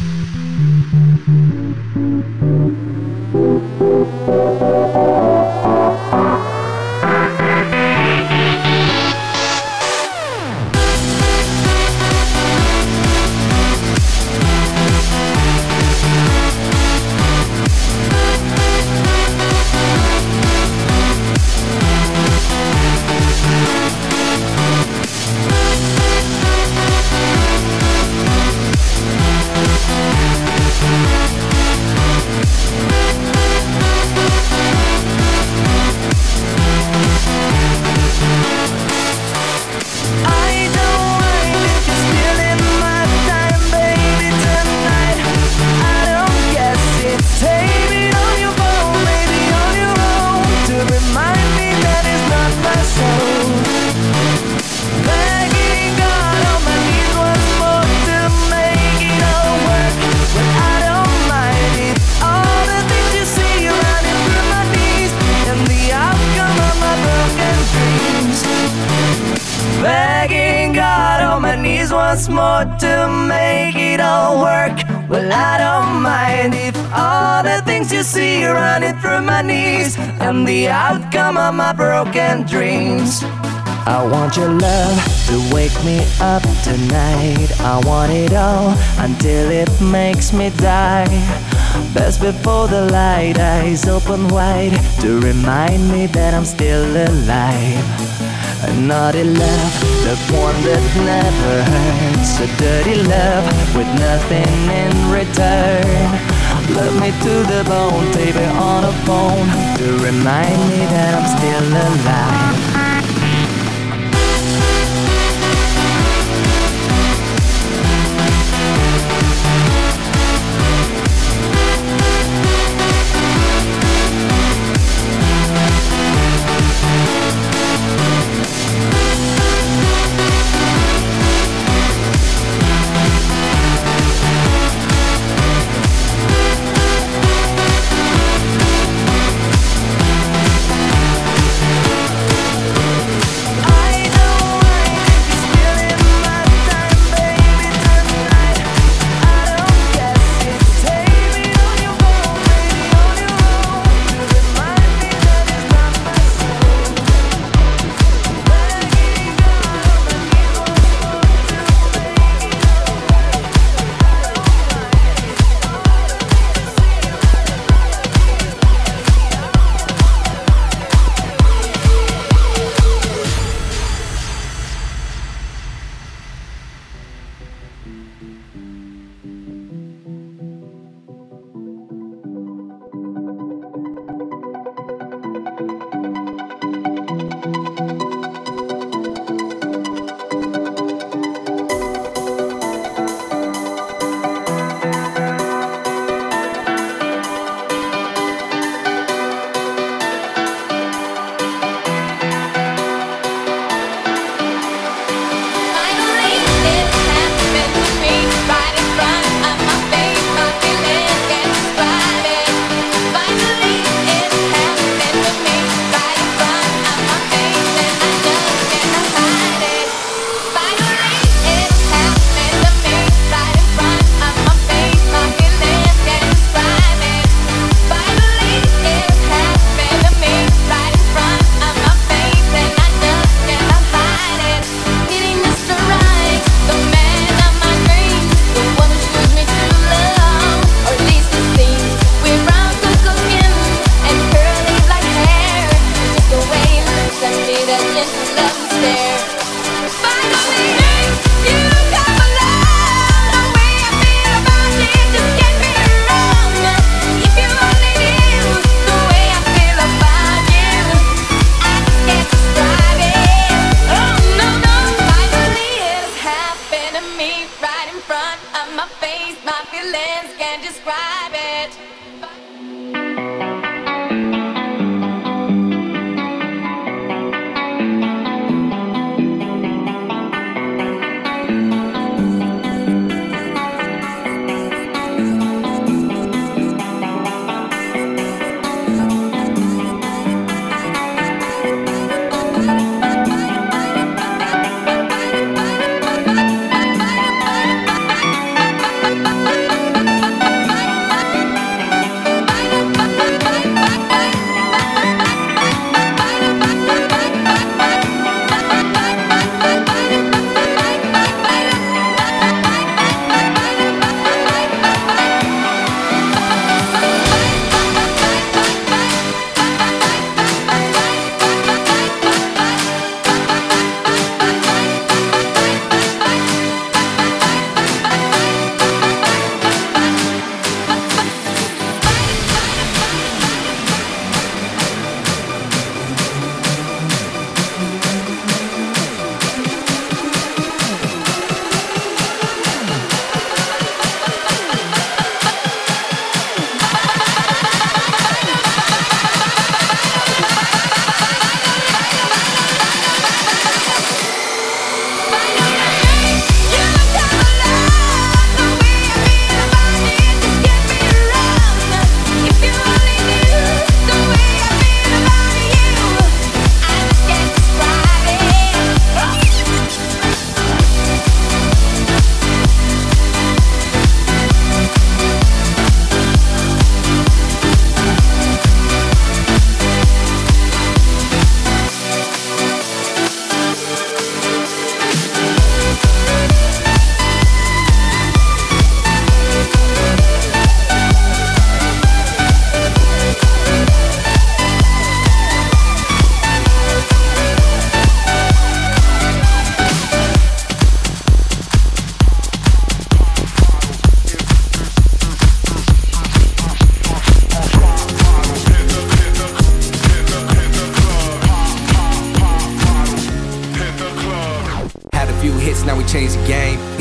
Thank you. ought to make it all work. Well, I don't mind if all the things you see are running through my knees and the outcome of my broken dreams. I want your love to wake me up tonight. I want it all until it makes me die. Best before the light, eyes open wide to remind me that I'm still alive. A naughty love, the one that never hurts. A dirty love with nothing in return. Love me to the bone, baby, on a phone to remind me that I'm still alive.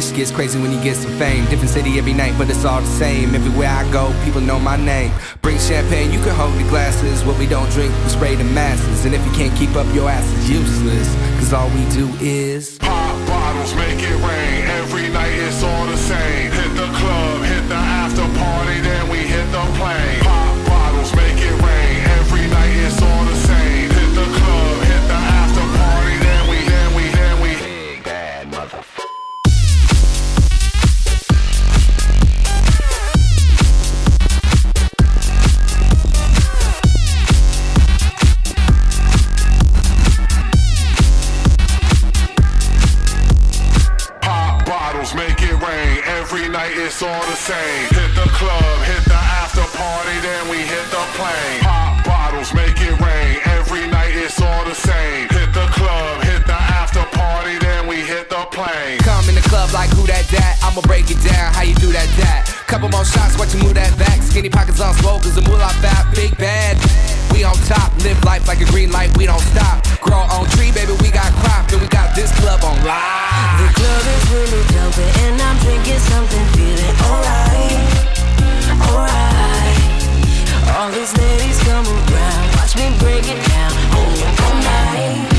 It gets crazy when you get some fame. Different city every night, but it's all the same. Everywhere I go, people know my name. Bring champagne, you can hold the glasses. What we don't drink, we spray the masses. And if you can't keep up, your ass is useless. Cause all we do is pop bottles, make it rain. Every night it's all the same. Rain. Every night it's all the same. Hit the club, hit the after party, then we hit the plane. Pop bottles, make it rain. Every night it's all the same. Hit the club, hit the we hit the plane. Come in the club like who that that? I'ma break it down, how you do that that? Couple more shots, watch you move that back. Skinny pockets on smoke, cause the moolah fat, big bad. We on top, live life like a green light, we don't stop. Grow on tree, baby, we got crop, and we got this club on The club is really jumping and I'm drinking something, feeling alright, alright. All these ladies come around, watch me break it down. Oh, all night,